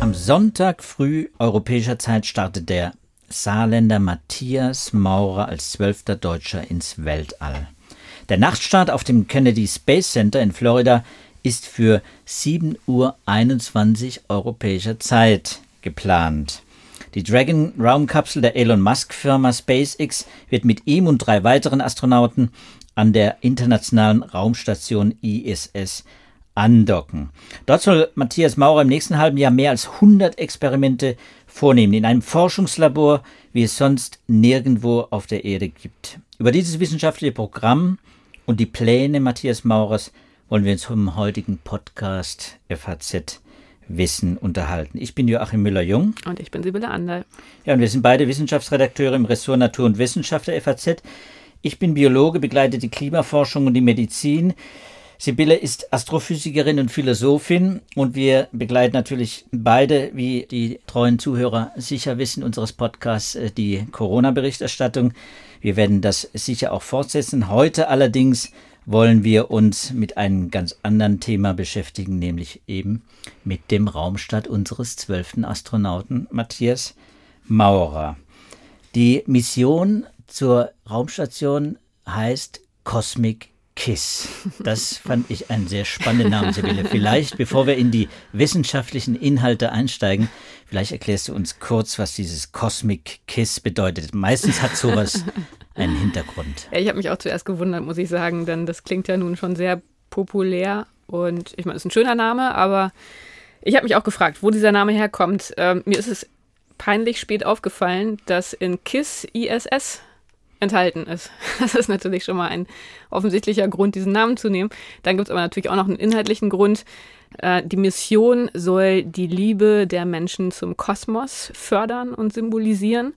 Am Sonntag früh europäischer Zeit startet der Saarländer Matthias Maurer als zwölfter Deutscher ins Weltall. Der Nachtstart auf dem Kennedy Space Center in Florida ist für 7.21 Uhr europäischer Zeit geplant. Die Dragon Raumkapsel der Elon Musk Firma SpaceX wird mit ihm und drei weiteren Astronauten an der internationalen Raumstation ISS andocken. Dort soll Matthias Maurer im nächsten halben Jahr mehr als 100 Experimente vornehmen, in einem Forschungslabor, wie es sonst nirgendwo auf der Erde gibt. Über dieses wissenschaftliche Programm und die Pläne Matthias Maurers wollen wir uns vom heutigen Podcast FAZ Wissen unterhalten. Ich bin Joachim Müller-Jung. Und ich bin Sibylle Anderl. Ja, und wir sind beide Wissenschaftsredakteure im Ressort Natur und Wissenschaft der FAZ. Ich bin Biologe, begleite die Klimaforschung und die Medizin. Sibylle ist Astrophysikerin und Philosophin und wir begleiten natürlich beide, wie die treuen Zuhörer sicher wissen, unseres Podcasts äh, die Corona-Berichterstattung. Wir werden das sicher auch fortsetzen. Heute allerdings wollen wir uns mit einem ganz anderen Thema beschäftigen, nämlich eben mit dem Raumstart unseres zwölften Astronauten Matthias Maurer. Die Mission zur Raumstation heißt Cosmic KISS. Das fand ich einen sehr spannenden Namen, Sibylle. Vielleicht, bevor wir in die wissenschaftlichen Inhalte einsteigen, vielleicht erklärst du uns kurz, was dieses Cosmic KISS bedeutet. Meistens hat sowas einen Hintergrund. Ja, ich habe mich auch zuerst gewundert, muss ich sagen, denn das klingt ja nun schon sehr populär und ich meine, es ist ein schöner Name, aber ich habe mich auch gefragt, wo dieser Name herkommt. Ähm, mir ist es peinlich spät aufgefallen, dass in KISS ISS enthalten ist. Das ist natürlich schon mal ein offensichtlicher Grund, diesen Namen zu nehmen. Dann gibt es aber natürlich auch noch einen inhaltlichen Grund. Äh, die Mission soll die Liebe der Menschen zum Kosmos fördern und symbolisieren.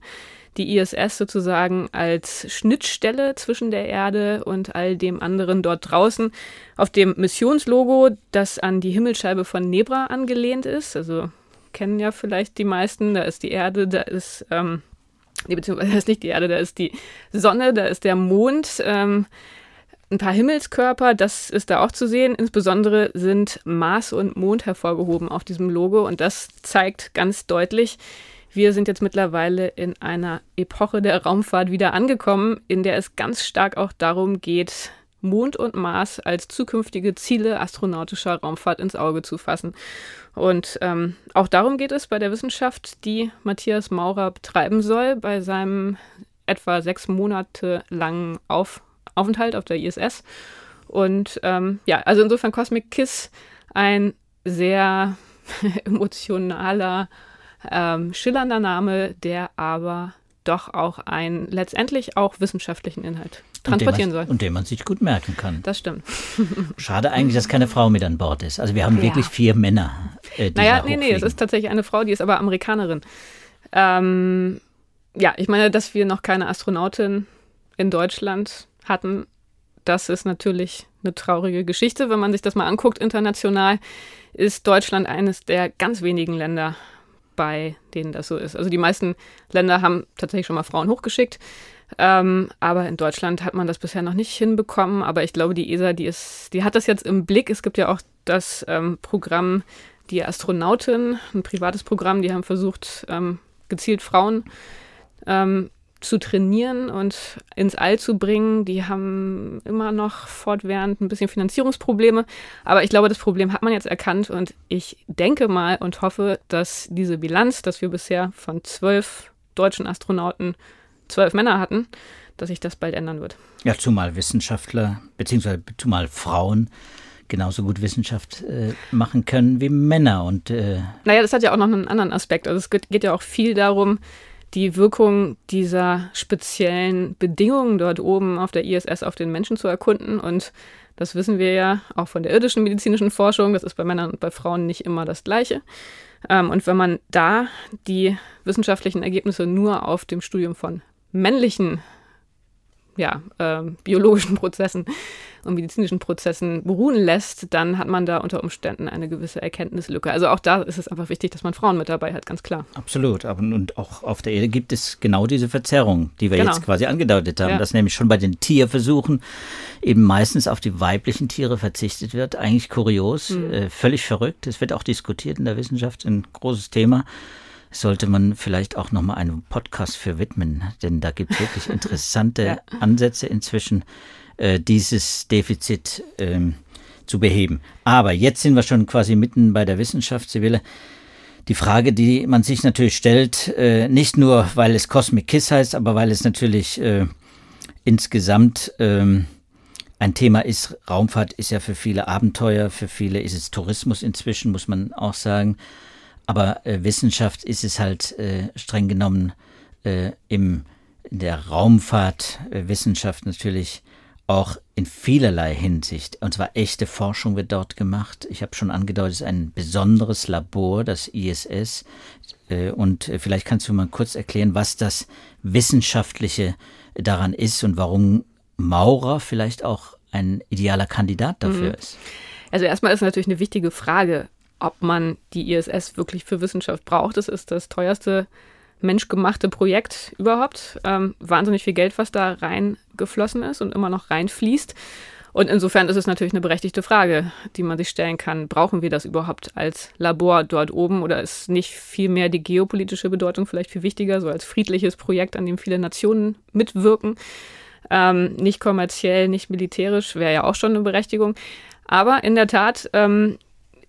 Die ISS sozusagen als Schnittstelle zwischen der Erde und all dem anderen dort draußen. Auf dem Missionslogo, das an die Himmelsscheibe von Nebra angelehnt ist, also kennen ja vielleicht die meisten, da ist die Erde, da ist ähm, nee, beziehungsweise ist nicht die Erde, da ist die Sonne, da ist der Mond, ähm, ein paar Himmelskörper, das ist da auch zu sehen. Insbesondere sind Mars und Mond hervorgehoben auf diesem Logo und das zeigt ganz deutlich, wir sind jetzt mittlerweile in einer Epoche der Raumfahrt wieder angekommen, in der es ganz stark auch darum geht, Mond und Mars als zukünftige Ziele astronautischer Raumfahrt ins Auge zu fassen. Und ähm, auch darum geht es bei der Wissenschaft, die Matthias Maurer betreiben soll, bei seinem etwa sechs Monate langen auf Aufenthalt auf der ISS. Und ähm, ja, also insofern Cosmic Kiss ein sehr emotionaler, ähm, schillernder Name, der aber doch auch einen letztendlich auch wissenschaftlichen Inhalt transportieren und soll. Und den man sich gut merken kann. Das stimmt. Schade eigentlich, dass keine Frau mit an Bord ist. Also wir haben ja. wirklich vier Männer. Äh, die naja, nee, nee, es ist tatsächlich eine Frau, die ist aber Amerikanerin. Ähm, ja, ich meine, dass wir noch keine Astronautin in Deutschland hatten, das ist natürlich eine traurige Geschichte. Wenn man sich das mal anguckt international, ist Deutschland eines der ganz wenigen Länder, bei denen das so ist. Also die meisten Länder haben tatsächlich schon mal Frauen hochgeschickt. Ähm, aber in Deutschland hat man das bisher noch nicht hinbekommen. Aber ich glaube, die ESA, die ist, die hat das jetzt im Blick. Es gibt ja auch das ähm, Programm Die Astronautin, ein privates Programm, die haben versucht, ähm, gezielt Frauen ähm, zu trainieren und ins All zu bringen. Die haben immer noch fortwährend ein bisschen Finanzierungsprobleme. Aber ich glaube, das Problem hat man jetzt erkannt und ich denke mal und hoffe, dass diese Bilanz, dass wir bisher von zwölf deutschen Astronauten zwölf Männer hatten, dass sich das bald ändern wird. Ja, zumal Wissenschaftler beziehungsweise zumal Frauen genauso gut Wissenschaft äh, machen können wie Männer. Und, äh naja, das hat ja auch noch einen anderen Aspekt. Also es geht, geht ja auch viel darum, die Wirkung dieser speziellen Bedingungen dort oben auf der ISS auf den Menschen zu erkunden. Und das wissen wir ja auch von der irdischen medizinischen Forschung. Das ist bei Männern und bei Frauen nicht immer das Gleiche. Ähm, und wenn man da die wissenschaftlichen Ergebnisse nur auf dem Studium von männlichen ja, äh, biologischen Prozessen und medizinischen Prozessen beruhen lässt, dann hat man da unter Umständen eine gewisse Erkenntnislücke. Also auch da ist es einfach wichtig, dass man Frauen mit dabei hat, ganz klar. Absolut. Und auch auf der Erde gibt es genau diese Verzerrung, die wir genau. jetzt quasi angedeutet haben, ja. dass nämlich schon bei den Tierversuchen eben meistens auf die weiblichen Tiere verzichtet wird. Eigentlich kurios, mhm. äh, völlig verrückt. Es wird auch diskutiert in der Wissenschaft, ein großes Thema sollte man vielleicht auch nochmal einen Podcast für widmen, denn da gibt es wirklich interessante ja. Ansätze inzwischen, äh, dieses Defizit ähm, zu beheben. Aber jetzt sind wir schon quasi mitten bei der Wissenschaft, Sibylle. Die Frage, die man sich natürlich stellt, äh, nicht nur, weil es Cosmic Kiss heißt, aber weil es natürlich äh, insgesamt ähm, ein Thema ist. Raumfahrt ist ja für viele Abenteuer, für viele ist es Tourismus inzwischen, muss man auch sagen. Aber äh, Wissenschaft ist es halt äh, streng genommen äh, im, in der Raumfahrtwissenschaft natürlich auch in vielerlei Hinsicht. Und zwar echte Forschung wird dort gemacht. Ich habe schon angedeutet, es ist ein besonderes Labor, das ISS. Äh, und äh, vielleicht kannst du mal kurz erklären, was das Wissenschaftliche daran ist und warum Maurer vielleicht auch ein idealer Kandidat dafür mhm. ist. Also erstmal ist natürlich eine wichtige Frage, ob man die ISS wirklich für Wissenschaft braucht. Das ist das teuerste menschgemachte Projekt überhaupt. Ähm, wahnsinnig viel Geld, was da reingeflossen ist und immer noch reinfließt. Und insofern ist es natürlich eine berechtigte Frage, die man sich stellen kann. Brauchen wir das überhaupt als Labor dort oben oder ist nicht viel mehr die geopolitische Bedeutung vielleicht viel wichtiger, so als friedliches Projekt, an dem viele Nationen mitwirken? Ähm, nicht kommerziell, nicht militärisch, wäre ja auch schon eine Berechtigung. Aber in der Tat ähm,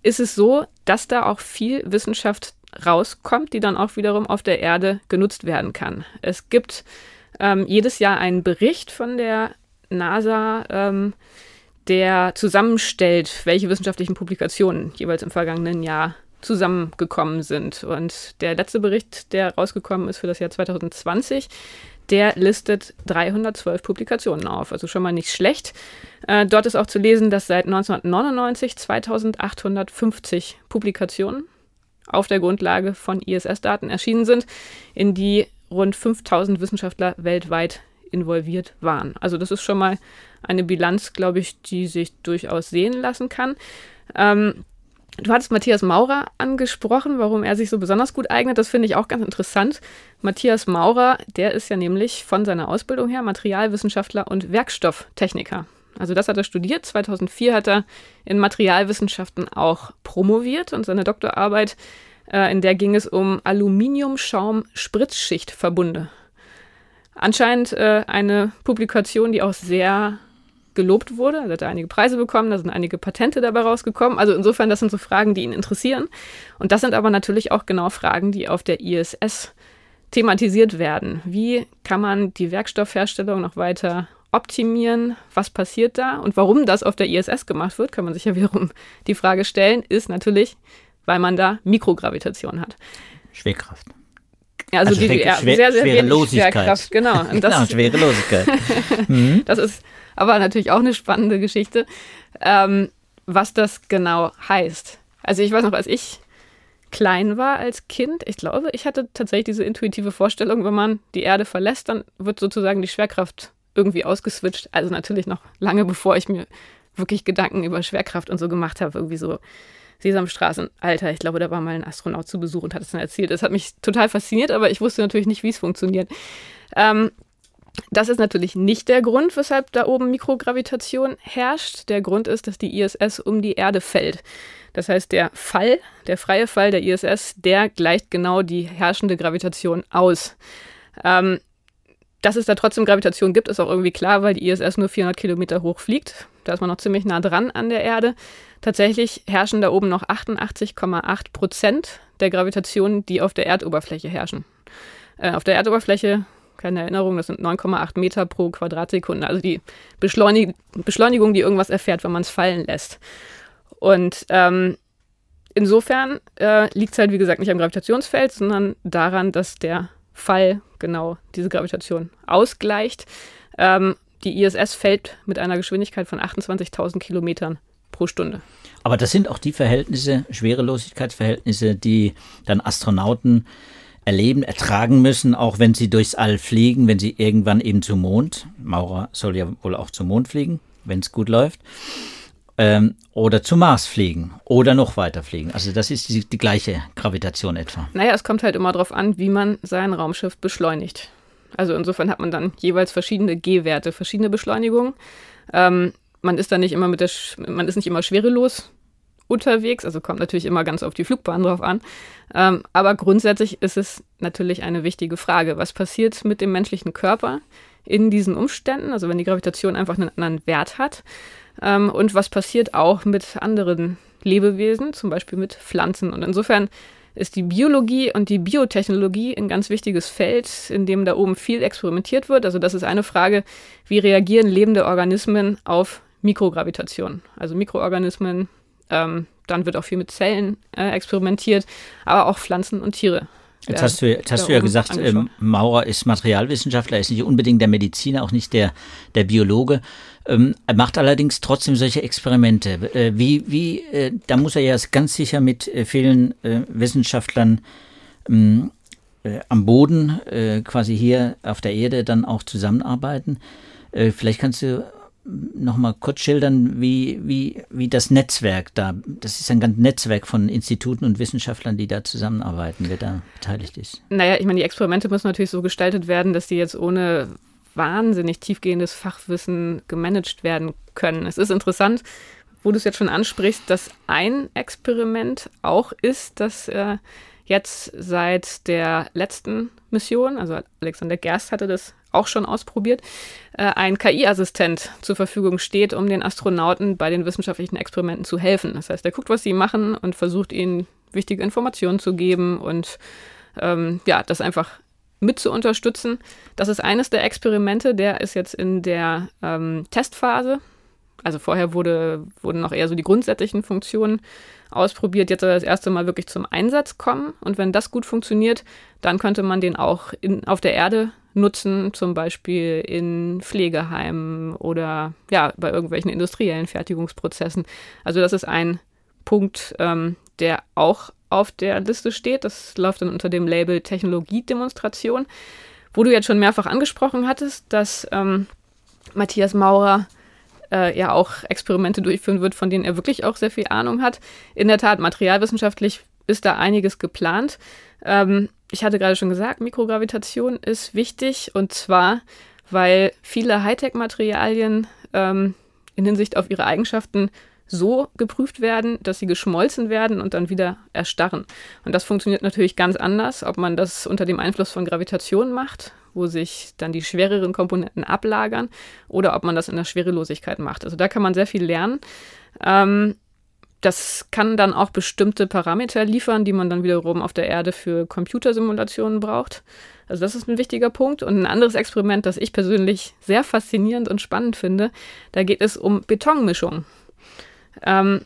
ist es so, dass da auch viel Wissenschaft rauskommt, die dann auch wiederum auf der Erde genutzt werden kann. Es gibt ähm, jedes Jahr einen Bericht von der NASA, ähm, der zusammenstellt, welche wissenschaftlichen Publikationen jeweils im vergangenen Jahr zusammengekommen sind. Und der letzte Bericht, der rausgekommen ist für das Jahr 2020, der listet 312 Publikationen auf. Also schon mal nicht schlecht. Äh, dort ist auch zu lesen, dass seit 1999 2850 Publikationen auf der Grundlage von ISS-Daten erschienen sind, in die rund 5000 Wissenschaftler weltweit involviert waren. Also das ist schon mal eine Bilanz, glaube ich, die sich durchaus sehen lassen kann. Ähm, Du hattest Matthias Maurer angesprochen, warum er sich so besonders gut eignet. Das finde ich auch ganz interessant. Matthias Maurer, der ist ja nämlich von seiner Ausbildung her Materialwissenschaftler und Werkstofftechniker. Also das hat er studiert. 2004 hat er in Materialwissenschaften auch promoviert und seine Doktorarbeit, äh, in der ging es um Aluminiumschaum-Spritzschichtverbunde. Anscheinend äh, eine Publikation, die auch sehr gelobt wurde. Er hat einige Preise bekommen, da sind einige Patente dabei rausgekommen. Also insofern, das sind so Fragen, die ihn interessieren. Und das sind aber natürlich auch genau Fragen, die auf der ISS thematisiert werden. Wie kann man die Werkstoffherstellung noch weiter optimieren? Was passiert da? Und warum das auf der ISS gemacht wird, kann man sich ja wiederum die Frage stellen, ist natürlich, weil man da Mikrogravitation hat. Schwerkraft. Also, also die, ja, schwer, sehr, sehr wenig Schwerkraft, genau. Und das, genau, Schwerelosigkeit. mhm. Das ist aber natürlich auch eine spannende Geschichte, ähm, was das genau heißt. Also ich weiß noch, als ich klein war als Kind, ich glaube, ich hatte tatsächlich diese intuitive Vorstellung, wenn man die Erde verlässt, dann wird sozusagen die Schwerkraft irgendwie ausgeswitcht. Also natürlich noch lange bevor ich mir wirklich Gedanken über Schwerkraft und so gemacht habe, irgendwie so Sesamstraßen. Alter, ich glaube, da war mal ein Astronaut zu Besuch und hat es dann erzählt. Das hat mich total fasziniert, aber ich wusste natürlich nicht, wie es funktioniert. Ähm, das ist natürlich nicht der Grund, weshalb da oben Mikrogravitation herrscht. Der Grund ist, dass die ISS um die Erde fällt. Das heißt, der Fall, der freie Fall der ISS, der gleicht genau die herrschende Gravitation aus. Ähm, dass es da trotzdem Gravitation gibt, ist auch irgendwie klar, weil die ISS nur 400 Kilometer hoch fliegt. Da ist man noch ziemlich nah dran an der Erde. Tatsächlich herrschen da oben noch 88,8 Prozent der Gravitationen, die auf der Erdoberfläche herrschen. Äh, auf der Erdoberfläche keine Erinnerung, das sind 9,8 Meter pro Quadratsekunde. Also die Beschleunig Beschleunigung, die irgendwas erfährt, wenn man es fallen lässt. Und ähm, insofern äh, liegt es halt, wie gesagt, nicht am Gravitationsfeld, sondern daran, dass der Fall genau diese Gravitation ausgleicht. Ähm, die ISS fällt mit einer Geschwindigkeit von 28.000 Kilometern pro Stunde. Aber das sind auch die Verhältnisse, Schwerelosigkeitsverhältnisse, die dann Astronauten erleben, ertragen müssen, auch wenn sie durchs All fliegen, wenn sie irgendwann eben zum Mond, Maurer soll ja wohl auch zum Mond fliegen. wenn es gut läuft. Ähm, oder zum Mars fliegen oder noch weiter fliegen. Also das ist die, die gleiche Gravitation etwa. Naja, es kommt halt immer darauf an, wie man sein Raumschiff beschleunigt. Also insofern hat man dann jeweils verschiedene G-Werte, verschiedene Beschleunigungen. Ähm, man ist dann nicht immer mit der, man ist nicht immer schwerelos unterwegs, also kommt natürlich immer ganz auf die Flugbahn drauf an. Ähm, aber grundsätzlich ist es natürlich eine wichtige Frage. Was passiert mit dem menschlichen Körper in diesen Umständen? Also wenn die Gravitation einfach einen anderen Wert hat. Ähm, und was passiert auch mit anderen Lebewesen, zum Beispiel mit Pflanzen. Und insofern ist die Biologie und die Biotechnologie ein ganz wichtiges Feld, in dem da oben viel experimentiert wird. Also das ist eine Frage, wie reagieren lebende Organismen auf Mikrogravitation? Also Mikroorganismen, ähm, dann wird auch viel mit Zellen äh, experimentiert, aber auch Pflanzen und Tiere. Jetzt hast du, jetzt hast du ja gesagt, ähm, Maurer ist Materialwissenschaftler, ist nicht unbedingt der Mediziner, auch nicht der, der Biologe. Ähm, er macht allerdings trotzdem solche Experimente. Äh, wie, wie, äh, da muss er ja ganz sicher mit äh, vielen äh, Wissenschaftlern ähm, äh, am Boden, äh, quasi hier auf der Erde, dann auch zusammenarbeiten. vielleicht kannst du noch mal kurz schildern, wie, wie, wie das Netzwerk da, das ist ein ganzes Netzwerk von Instituten und Wissenschaftlern, die da zusammenarbeiten, wer da beteiligt ist. Naja, ich meine, die Experimente müssen natürlich so gestaltet werden, dass die jetzt ohne wahnsinnig tiefgehendes Fachwissen gemanagt werden können. Es ist interessant, wo du es jetzt schon ansprichst, dass ein Experiment auch ist, dass äh, jetzt seit der letzten Mission, also Alexander Gerst hatte das auch schon ausprobiert, äh, ein KI-Assistent zur Verfügung steht, um den Astronauten bei den wissenschaftlichen Experimenten zu helfen. Das heißt, er guckt, was sie machen und versucht ihnen wichtige Informationen zu geben und ähm, ja, das einfach mit zu unterstützen. Das ist eines der Experimente, der ist jetzt in der ähm, Testphase. Also vorher wurde, wurden noch eher so die grundsätzlichen Funktionen ausprobiert. Jetzt soll das erste Mal wirklich zum Einsatz kommen. Und wenn das gut funktioniert, dann könnte man den auch in, auf der Erde nutzen, zum Beispiel in Pflegeheimen oder ja, bei irgendwelchen industriellen Fertigungsprozessen. Also das ist ein Punkt, ähm, der auch auf der Liste steht. Das läuft dann unter dem Label Technologiedemonstration. Wo du jetzt schon mehrfach angesprochen hattest, dass ähm, Matthias Maurer äh, ja auch Experimente durchführen wird, von denen er wirklich auch sehr viel Ahnung hat. In der Tat, materialwissenschaftlich ist da einiges geplant. Ähm, ich hatte gerade schon gesagt, Mikrogravitation ist wichtig und zwar, weil viele Hightech-Materialien ähm, in Hinsicht auf ihre Eigenschaften so geprüft werden, dass sie geschmolzen werden und dann wieder erstarren. Und das funktioniert natürlich ganz anders, ob man das unter dem Einfluss von Gravitation macht, wo sich dann die schwereren Komponenten ablagern, oder ob man das in der Schwerelosigkeit macht. Also da kann man sehr viel lernen. Ähm, das kann dann auch bestimmte Parameter liefern, die man dann wiederum auf der Erde für Computersimulationen braucht. Also das ist ein wichtiger Punkt. Und ein anderes Experiment, das ich persönlich sehr faszinierend und spannend finde, da geht es um Betonmischung. Ähm,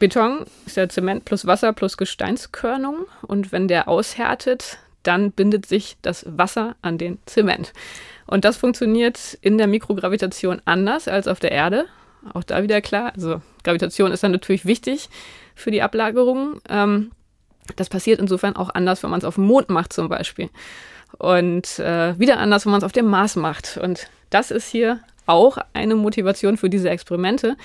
Beton ist ja Zement plus Wasser plus Gesteinskörnung und wenn der aushärtet, dann bindet sich das Wasser an den Zement. Und das funktioniert in der Mikrogravitation anders als auf der Erde. Auch da wieder klar. Also Gravitation ist dann natürlich wichtig für die Ablagerung. Ähm, das passiert insofern auch anders, wenn man es auf dem Mond macht zum Beispiel. Und äh, wieder anders, wenn man es auf dem Mars macht. Und das ist hier auch eine Motivation für diese Experimente,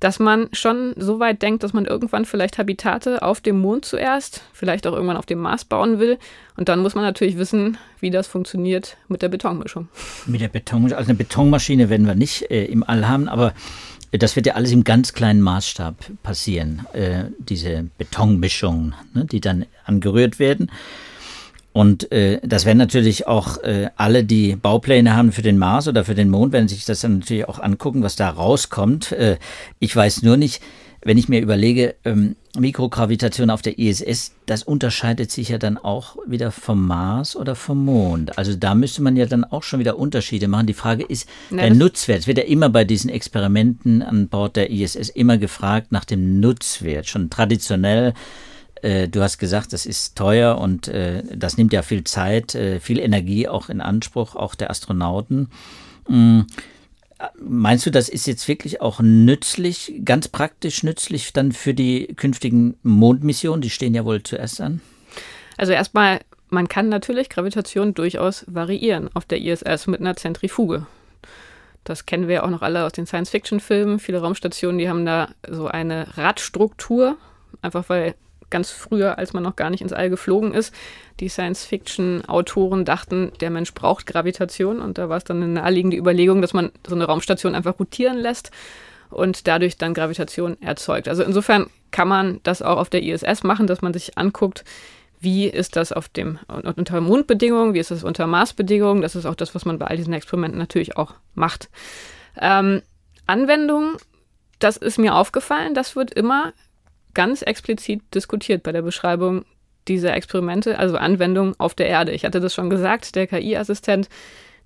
dass man schon so weit denkt, dass man irgendwann vielleicht Habitate auf dem Mond zuerst, vielleicht auch irgendwann auf dem Mars bauen will. Und dann muss man natürlich wissen, wie das funktioniert mit der Betonmischung. Mit der Betonmischung, also eine Betonmaschine werden wir nicht äh, im All haben, aber das wird ja alles im ganz kleinen Maßstab passieren, äh, diese Betonmischungen, ne, die dann angerührt werden. Und äh, das werden natürlich auch äh, alle, die Baupläne haben für den Mars oder für den Mond, werden sich das dann natürlich auch angucken, was da rauskommt. Äh, ich weiß nur nicht, wenn ich mir überlege, ähm, Mikrogravitation auf der ISS, das unterscheidet sich ja dann auch wieder vom Mars oder vom Mond. Also da müsste man ja dann auch schon wieder Unterschiede machen. Die Frage ist, Na, der Nutzwert. Es wird ja immer bei diesen Experimenten an Bord der ISS immer gefragt nach dem Nutzwert. Schon traditionell äh, du hast gesagt, das ist teuer und äh, das nimmt ja viel Zeit, äh, viel Energie auch in Anspruch, auch der Astronauten. Mm, meinst du, das ist jetzt wirklich auch nützlich, ganz praktisch nützlich dann für die künftigen Mondmissionen? Die stehen ja wohl zuerst an. Also erstmal, man kann natürlich Gravitation durchaus variieren auf der ISS mit einer Zentrifuge. Das kennen wir ja auch noch alle aus den Science-Fiction-Filmen. Viele Raumstationen, die haben da so eine Radstruktur, einfach weil ganz früher, als man noch gar nicht ins All geflogen ist, die Science-Fiction-Autoren dachten, der Mensch braucht Gravitation und da war es dann eine naheliegende Überlegung, dass man so eine Raumstation einfach rotieren lässt und dadurch dann Gravitation erzeugt. Also insofern kann man das auch auf der ISS machen, dass man sich anguckt, wie ist das auf dem unter Mondbedingungen, wie ist das unter Marsbedingungen. Das ist auch das, was man bei all diesen Experimenten natürlich auch macht. Ähm, Anwendungen, das ist mir aufgefallen, das wird immer ganz explizit diskutiert bei der Beschreibung dieser Experimente, also Anwendungen auf der Erde. Ich hatte das schon gesagt, der KI-Assistent,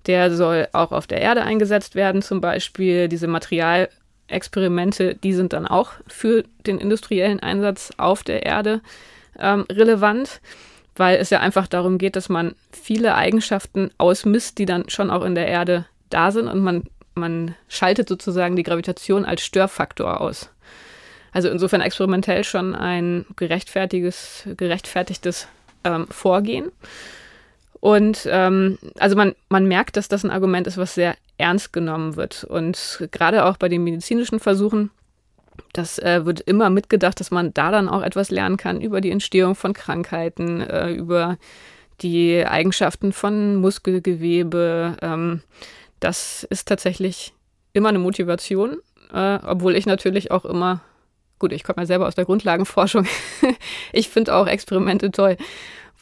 der soll auch auf der Erde eingesetzt werden, zum Beispiel diese Materialexperimente, die sind dann auch für den industriellen Einsatz auf der Erde ähm, relevant, weil es ja einfach darum geht, dass man viele Eigenschaften ausmisst, die dann schon auch in der Erde da sind und man, man schaltet sozusagen die Gravitation als Störfaktor aus. Also insofern experimentell schon ein gerechtfertigtes, gerechtfertigtes ähm, Vorgehen. Und ähm, also man, man merkt, dass das ein Argument ist, was sehr ernst genommen wird. Und gerade auch bei den medizinischen Versuchen, das äh, wird immer mitgedacht, dass man da dann auch etwas lernen kann über die Entstehung von Krankheiten, äh, über die Eigenschaften von Muskelgewebe. Ähm, das ist tatsächlich immer eine Motivation, äh, obwohl ich natürlich auch immer gut, ich komme ja selber aus der Grundlagenforschung. ich finde auch Experimente toll,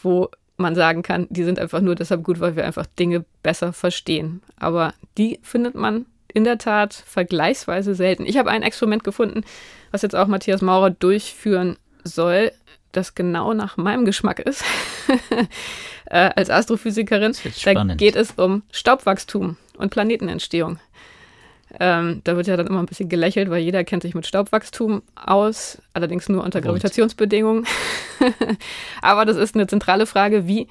wo man sagen kann, die sind einfach nur deshalb gut, weil wir einfach Dinge besser verstehen. Aber die findet man in der Tat vergleichsweise selten. Ich habe ein Experiment gefunden, was jetzt auch Matthias Maurer durchführen soll, das genau nach meinem Geschmack ist. äh, als Astrophysikerin. Da geht es um Staubwachstum und Planetenentstehung. Ähm, da wird ja dann immer ein bisschen gelächelt, weil jeder kennt sich mit Staubwachstum aus, allerdings nur unter Gravitationsbedingungen. Aber das ist eine zentrale Frage, wie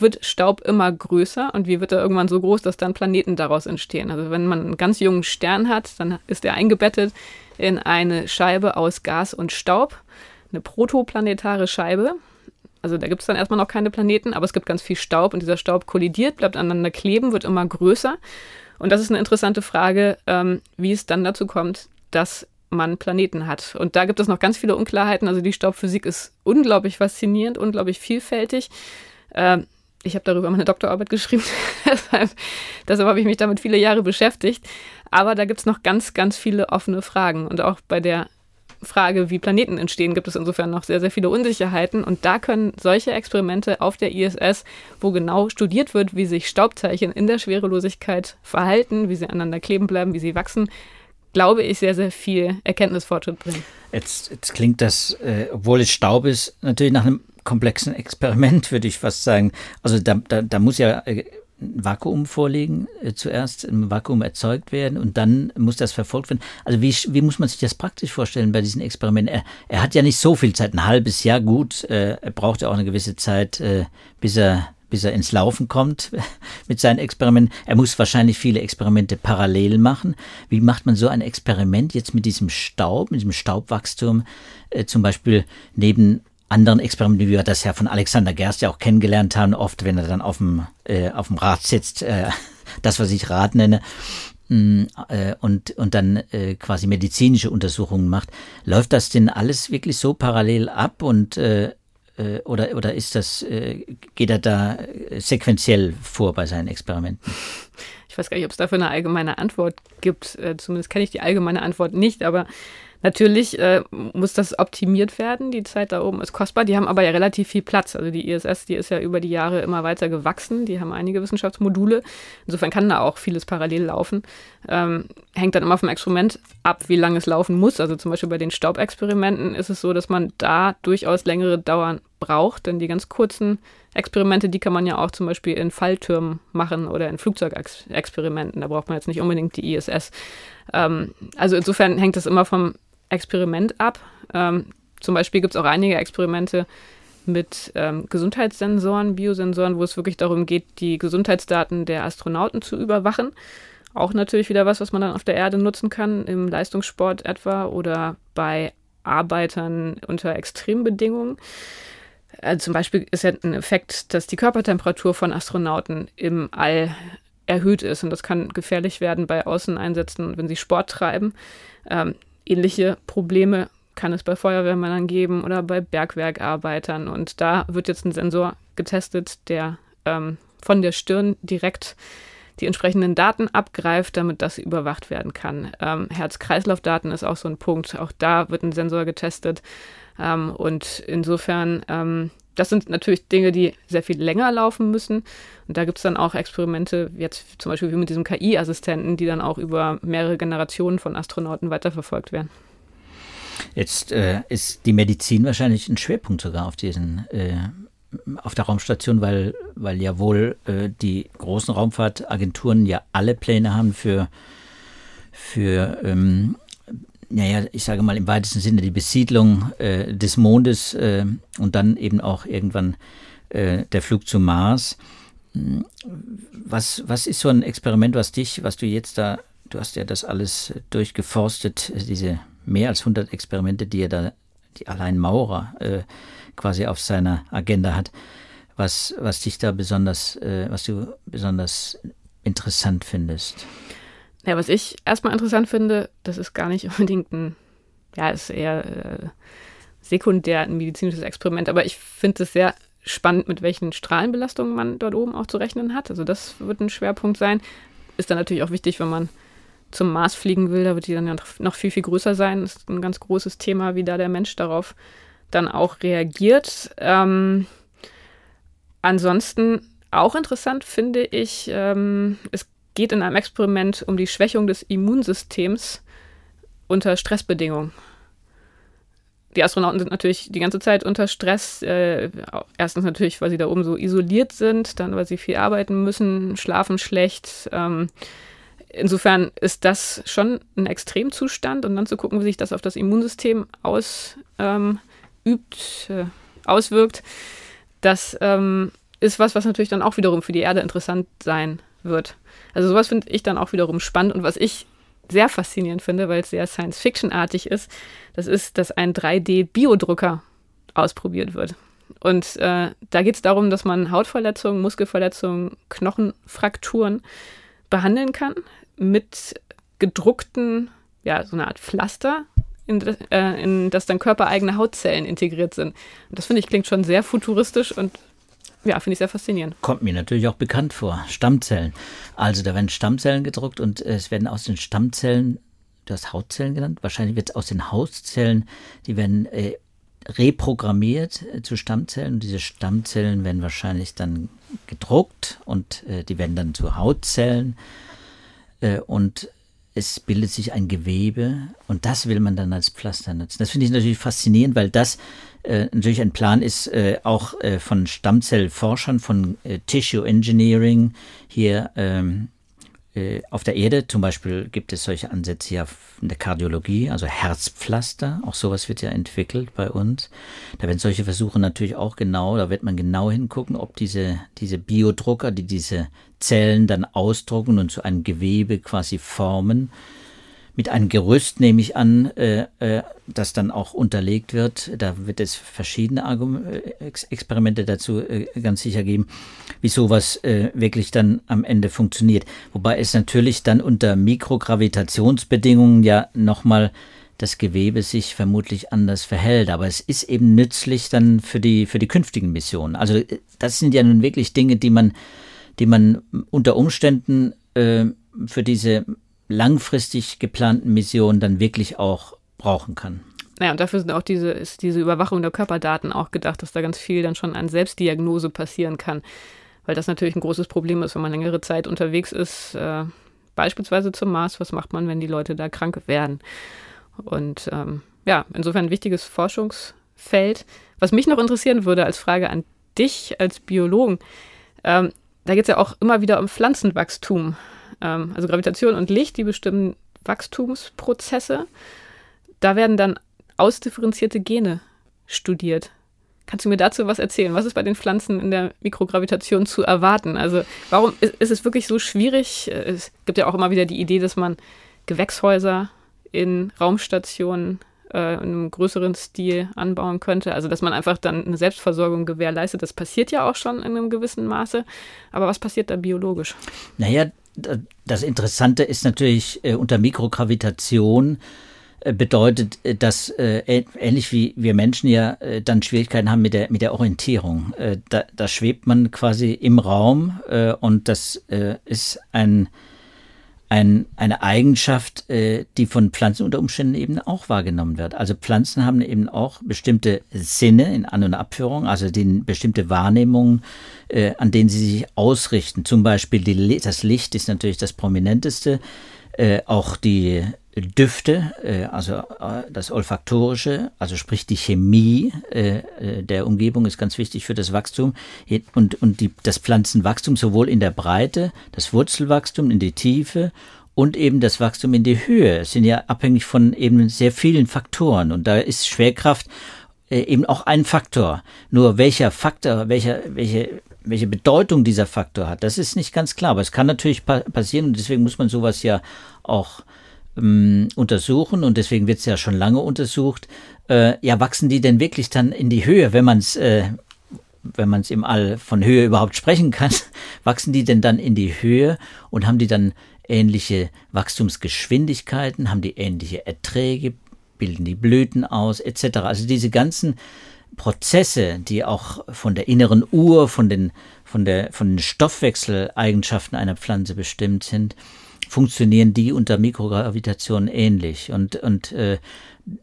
wird Staub immer größer und wie wird er irgendwann so groß, dass dann Planeten daraus entstehen. Also wenn man einen ganz jungen Stern hat, dann ist er eingebettet in eine Scheibe aus Gas und Staub, eine protoplanetare Scheibe. Also da gibt es dann erstmal noch keine Planeten, aber es gibt ganz viel Staub und dieser Staub kollidiert, bleibt aneinander kleben, wird immer größer und das ist eine interessante Frage, ähm, wie es dann dazu kommt, dass man Planeten hat. Und da gibt es noch ganz viele Unklarheiten. Also die Staubphysik ist unglaublich faszinierend, unglaublich vielfältig. Ähm, ich habe darüber meine Doktorarbeit geschrieben, deshalb, deshalb habe ich mich damit viele Jahre beschäftigt. Aber da gibt es noch ganz, ganz viele offene Fragen. Und auch bei der Frage, wie Planeten entstehen, gibt es insofern noch sehr, sehr viele Unsicherheiten. Und da können solche Experimente auf der ISS, wo genau studiert wird, wie sich Staubteilchen in der Schwerelosigkeit verhalten, wie sie aneinander kleben bleiben, wie sie wachsen, glaube ich, sehr, sehr viel Erkenntnisfortschritt bringen. Jetzt, jetzt klingt das, äh, obwohl es Staub ist, natürlich nach einem komplexen Experiment, würde ich fast sagen. Also da, da, da muss ja äh, ein Vakuum vorlegen, äh, zuerst im Vakuum erzeugt werden und dann muss das verfolgt werden. Also wie, wie muss man sich das praktisch vorstellen bei diesen Experimenten? Er, er hat ja nicht so viel Zeit, ein halbes Jahr gut, äh, er braucht ja auch eine gewisse Zeit, äh, bis er bis er ins Laufen kommt mit seinen Experimenten. Er muss wahrscheinlich viele Experimente parallel machen. Wie macht man so ein Experiment jetzt mit diesem Staub, mit diesem Staubwachstum, äh, zum Beispiel neben anderen Experimenten, wie wir das ja von Alexander Gerst ja auch kennengelernt haben, oft, wenn er dann auf dem, äh, auf dem Rad sitzt, äh, das, was ich Rad nenne, mm, äh, und, und dann äh, quasi medizinische Untersuchungen macht. Läuft das denn alles wirklich so parallel ab und äh, äh oder, oder ist das, äh, geht er da sequenziell vor bei seinen Experimenten? Ich weiß gar nicht, ob es dafür eine allgemeine Antwort gibt. Äh, zumindest kenne ich die allgemeine Antwort nicht, aber Natürlich äh, muss das optimiert werden. Die Zeit da oben ist kostbar. Die haben aber ja relativ viel Platz. Also die ISS, die ist ja über die Jahre immer weiter gewachsen. Die haben einige Wissenschaftsmodule. Insofern kann da auch vieles parallel laufen. Ähm, hängt dann immer vom Experiment ab, wie lange es laufen muss. Also zum Beispiel bei den Staubexperimenten ist es so, dass man da durchaus längere Dauern braucht. Denn die ganz kurzen Experimente, die kann man ja auch zum Beispiel in Falltürmen machen oder in Flugzeugexperimenten. Da braucht man jetzt nicht unbedingt die ISS. Ähm, also insofern hängt es immer vom Experiment ab. Ähm, zum Beispiel gibt es auch einige Experimente mit ähm, Gesundheitssensoren, Biosensoren, wo es wirklich darum geht, die Gesundheitsdaten der Astronauten zu überwachen. Auch natürlich wieder was, was man dann auf der Erde nutzen kann, im Leistungssport etwa oder bei Arbeitern unter Extrembedingungen. Also zum Beispiel ist ja ein Effekt, dass die Körpertemperatur von Astronauten im All erhöht ist. Und das kann gefährlich werden bei Außeneinsätzen, wenn sie Sport treiben. Ähm, ähnliche Probleme kann es bei Feuerwehrmännern geben oder bei Bergwerkarbeitern. Und da wird jetzt ein Sensor getestet, der ähm, von der Stirn direkt die entsprechenden Daten abgreift, damit das überwacht werden kann. Ähm, Herz-Kreislauf-Daten ist auch so ein Punkt. Auch da wird ein Sensor getestet. Ähm, und insofern, ähm, das sind natürlich Dinge, die sehr viel länger laufen müssen. Und da gibt es dann auch Experimente, jetzt zum Beispiel wie mit diesem KI-Assistenten, die dann auch über mehrere Generationen von Astronauten weiterverfolgt werden. Jetzt äh, ist die Medizin wahrscheinlich ein Schwerpunkt sogar auf diesen äh, auf der Raumstation, weil, weil ja wohl äh, die großen Raumfahrtagenturen ja alle Pläne haben für, für ähm, naja, ich sage mal im weitesten Sinne die Besiedlung äh, des Mondes äh, und dann eben auch irgendwann äh, der Flug zum Mars. Was, was ist so ein Experiment, was dich, was du jetzt da, du hast ja das alles durchgeforstet, diese mehr als 100 Experimente, die er da, die allein Maurer äh, quasi auf seiner Agenda hat, was, was dich da besonders, äh, was du besonders interessant findest. Ja, was ich erstmal interessant finde, das ist gar nicht unbedingt ein, ja, ist eher äh, sekundär ein medizinisches Experiment, aber ich finde es sehr spannend, mit welchen Strahlenbelastungen man dort oben auch zu rechnen hat. Also das wird ein Schwerpunkt sein. Ist dann natürlich auch wichtig, wenn man zum Mars fliegen will, da wird die dann ja noch viel, viel größer sein. Das ist ein ganz großes Thema, wie da der Mensch darauf dann auch reagiert. Ähm, ansonsten auch interessant finde ich, ähm, es geht in einem Experiment um die Schwächung des Immunsystems unter Stressbedingungen. Die Astronauten sind natürlich die ganze Zeit unter Stress. Äh, erstens natürlich, weil sie da oben so isoliert sind, dann weil sie viel arbeiten müssen, schlafen schlecht. Ähm, insofern ist das schon ein Extremzustand und dann zu gucken, wie sich das auf das Immunsystem aus, ähm, äh, auswirkt, das ähm, ist was, was natürlich dann auch wiederum für die Erde interessant sein wird. Also sowas finde ich dann auch wiederum spannend und was ich sehr faszinierend finde, weil es sehr Science-Fiction-artig ist, das ist, dass ein 3D-Biodrucker ausprobiert wird. Und äh, da geht es darum, dass man Hautverletzungen, Muskelverletzungen, Knochenfrakturen behandeln kann mit gedruckten, ja, so eine Art Pflaster, in, äh, in das dann körpereigene Hautzellen integriert sind. Und das finde ich klingt schon sehr futuristisch und ja, finde ich sehr faszinierend. Kommt mir natürlich auch bekannt vor. Stammzellen. Also da werden Stammzellen gedruckt und äh, es werden aus den Stammzellen, du hast Hautzellen genannt, wahrscheinlich wird es aus den Hautzellen, die werden äh, reprogrammiert äh, zu Stammzellen und diese Stammzellen werden wahrscheinlich dann gedruckt und äh, die werden dann zu Hautzellen äh, und es bildet sich ein Gewebe und das will man dann als Pflaster nutzen. Das finde ich natürlich faszinierend, weil das äh, natürlich ein Plan ist, äh, auch äh, von Stammzellforschern, von äh, Tissue Engineering hier ähm, äh, auf der Erde. Zum Beispiel gibt es solche Ansätze ja in der Kardiologie, also Herzpflaster. Auch sowas wird ja entwickelt bei uns. Da werden solche Versuche natürlich auch genau, da wird man genau hingucken, ob diese, diese Biodrucker, die diese Zellen dann ausdrucken und zu einem Gewebe quasi formen, mit einem Gerüst, nehme ich an, äh, äh, das dann auch unterlegt wird. Da wird es verschiedene Argum äh, Ex Experimente dazu äh, ganz sicher geben, wie sowas äh, wirklich dann am Ende funktioniert. Wobei es natürlich dann unter Mikrogravitationsbedingungen ja nochmal das Gewebe sich vermutlich anders verhält. Aber es ist eben nützlich dann für die, für die künftigen Missionen. Also äh, das sind ja nun wirklich Dinge, die man, die man unter Umständen äh, für diese langfristig geplanten Missionen dann wirklich auch brauchen kann. Naja, und dafür sind auch diese, ist diese Überwachung der Körperdaten auch gedacht, dass da ganz viel dann schon an Selbstdiagnose passieren kann. Weil das natürlich ein großes Problem ist, wenn man längere Zeit unterwegs ist, äh, beispielsweise zum Mars. Was macht man, wenn die Leute da krank werden? Und ähm, ja, insofern ein wichtiges Forschungsfeld. Was mich noch interessieren würde als Frage an dich als Biologen, ähm, da geht es ja auch immer wieder um Pflanzenwachstum. Ähm, also Gravitation und Licht, die bestimmen Wachstumsprozesse. Da werden dann ausdifferenzierte Gene studiert. Kannst du mir dazu was erzählen? Was ist bei den Pflanzen in der Mikrogravitation zu erwarten? Also warum ist, ist es wirklich so schwierig? Es gibt ja auch immer wieder die Idee, dass man Gewächshäuser in Raumstationen äh, in einem größeren Stil anbauen könnte. Also dass man einfach dann eine Selbstversorgung gewährleistet. Das passiert ja auch schon in einem gewissen Maße. Aber was passiert da biologisch? Naja, das Interessante ist natürlich äh, unter Mikrogravitation äh, bedeutet, äh, dass äh, ähnlich wie wir Menschen ja dann Schwierigkeiten haben mit der, mit der Orientierung. Da, da schwebt man quasi im Raum und das ist ein, ein, eine Eigenschaft, die von Pflanzen unter Umständen eben auch wahrgenommen wird. Also Pflanzen haben eben auch bestimmte Sinne in An- und Abführung, also die bestimmte Wahrnehmungen, an denen sie sich ausrichten. Zum Beispiel die, das Licht ist natürlich das prominenteste. auch die Düfte, äh, also äh, das Olfaktorische, also sprich die Chemie äh, der Umgebung ist ganz wichtig für das Wachstum und, und die, das Pflanzenwachstum sowohl in der Breite, das Wurzelwachstum in die Tiefe und eben das Wachstum in die Höhe sind ja abhängig von eben sehr vielen Faktoren und da ist Schwerkraft eben auch ein Faktor. Nur welcher Faktor, welcher, welche, welche Bedeutung dieser Faktor hat, das ist nicht ganz klar. Aber es kann natürlich pa passieren und deswegen muss man sowas ja auch ähm, untersuchen und deswegen wird es ja schon lange untersucht. Äh, ja, wachsen die denn wirklich dann in die Höhe, wenn man es äh, wenn man es im All von Höhe überhaupt sprechen kann, wachsen die denn dann in die Höhe und haben die dann ähnliche Wachstumsgeschwindigkeiten, haben die ähnliche Erträge, bilden die Blüten aus, etc. Also diese ganzen Prozesse, die auch von der inneren Uhr, von den, von der, von den Stoffwechseleigenschaften einer Pflanze bestimmt sind, funktionieren die unter Mikrogravitation ähnlich. Und, und äh,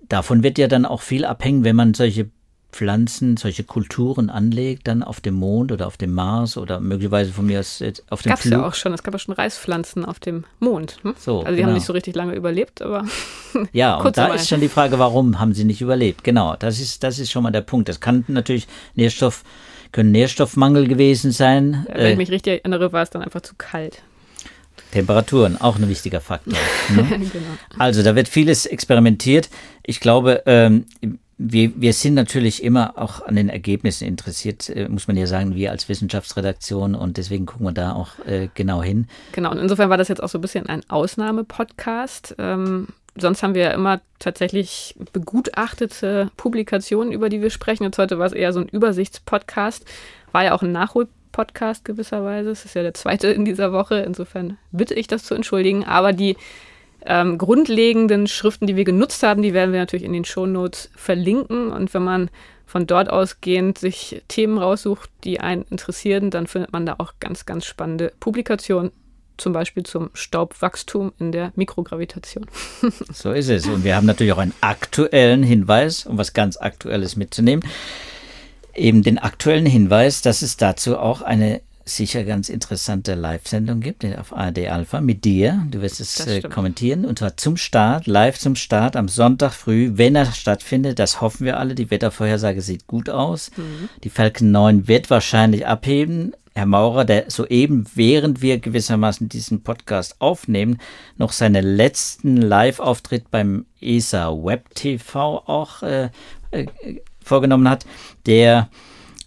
davon wird ja dann auch viel abhängen, wenn man solche Pflanzen, solche Kulturen anlegt, dann auf dem Mond oder auf dem Mars oder möglicherweise von mir aus auf dem Gab's Flug. ja auch schon. Es gab ja schon Reispflanzen auf dem Mond. Hm? So, also die genau. haben nicht so richtig lange überlebt, aber ja. und da ist schon die Frage, warum haben sie nicht überlebt? Genau, das ist das ist schon mal der Punkt. Das kann natürlich Nährstoff können Nährstoffmangel gewesen sein. Wenn äh, ich mich richtig erinnere, war es dann einfach zu kalt. Temperaturen, auch ein wichtiger Faktor. Ne? genau. Also da wird vieles experimentiert. Ich glaube, ähm, wir, wir sind natürlich immer auch an den Ergebnissen interessiert, äh, muss man ja sagen, wir als Wissenschaftsredaktion und deswegen gucken wir da auch äh, genau hin. Genau, und insofern war das jetzt auch so ein bisschen ein Ausnahmepodcast. Ähm, sonst haben wir ja immer tatsächlich begutachtete Publikationen, über die wir sprechen. Jetzt heute war es eher so ein Übersichtspodcast, war ja auch ein Nachholpodcast. Podcast gewisserweise. Es ist ja der zweite in dieser Woche. Insofern bitte ich das zu entschuldigen. Aber die ähm, grundlegenden Schriften, die wir genutzt haben, die werden wir natürlich in den Shownotes verlinken. Und wenn man von dort ausgehend sich Themen raussucht, die einen interessieren, dann findet man da auch ganz, ganz spannende Publikationen. Zum Beispiel zum Staubwachstum in der Mikrogravitation. so ist es. Und wir haben natürlich auch einen aktuellen Hinweis, um was ganz Aktuelles mitzunehmen eben den aktuellen Hinweis, dass es dazu auch eine sicher ganz interessante Live-Sendung gibt auf ARD Alpha mit dir. Du wirst es äh, kommentieren und zwar zum Start, live zum Start am Sonntag früh, wenn er stattfindet. Das hoffen wir alle. Die Wettervorhersage sieht gut aus. Mhm. Die Falcon 9 wird wahrscheinlich abheben. Herr Maurer, der soeben, während wir gewissermaßen diesen Podcast aufnehmen, noch seinen letzten Live-Auftritt beim ESA Web TV auch äh, äh, vorgenommen hat, der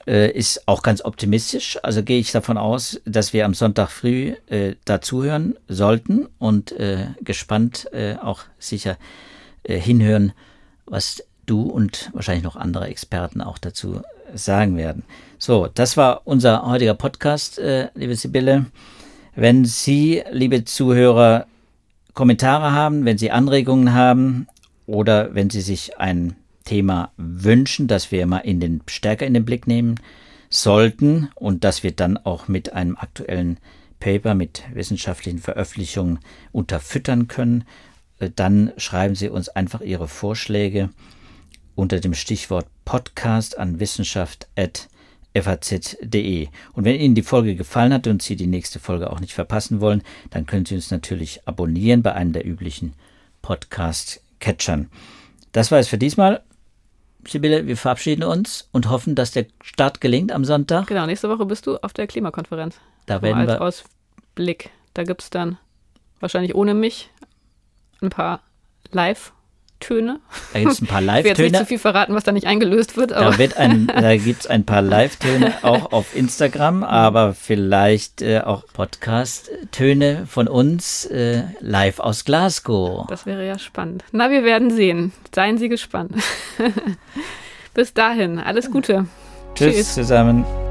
äh, ist auch ganz optimistisch. Also gehe ich davon aus, dass wir am Sonntag früh äh, dazuhören sollten und äh, gespannt äh, auch sicher äh, hinhören, was du und wahrscheinlich noch andere Experten auch dazu sagen werden. So, das war unser heutiger Podcast, äh, liebe Sibylle. Wenn Sie, liebe Zuhörer, Kommentare haben, wenn Sie Anregungen haben oder wenn Sie sich ein Thema wünschen, dass wir mal in den, stärker in den Blick nehmen sollten und dass wir dann auch mit einem aktuellen Paper, mit wissenschaftlichen Veröffentlichungen unterfüttern können, äh, dann schreiben Sie uns einfach Ihre Vorschläge unter dem Stichwort Podcast an wissenschaft.faz.de. Und wenn Ihnen die Folge gefallen hat und Sie die nächste Folge auch nicht verpassen wollen, dann können Sie uns natürlich abonnieren bei einem der üblichen Podcast-Catchern. Das war es für diesmal. Sibylle, wir verabschieden uns und hoffen, dass der Start gelingt am Sonntag. Genau, nächste Woche bist du auf der Klimakonferenz. Da werden als wir. Ausblick. Da gibt es dann wahrscheinlich ohne mich ein paar Live- Töne. Da gibt es ein paar Ich will jetzt nicht Live-Töne. zu viel verraten, was da nicht eingelöst wird, aber Da, wird ein, da gibt es ein paar Live-Töne auch auf Instagram, aber vielleicht äh, auch Podcast-Töne von uns äh, live aus Glasgow. das wäre ja spannend. Na, wir werden sehen. Seien Sie gespannt. Bis dahin, alles Gute. Tschüss Tschüss. zusammen.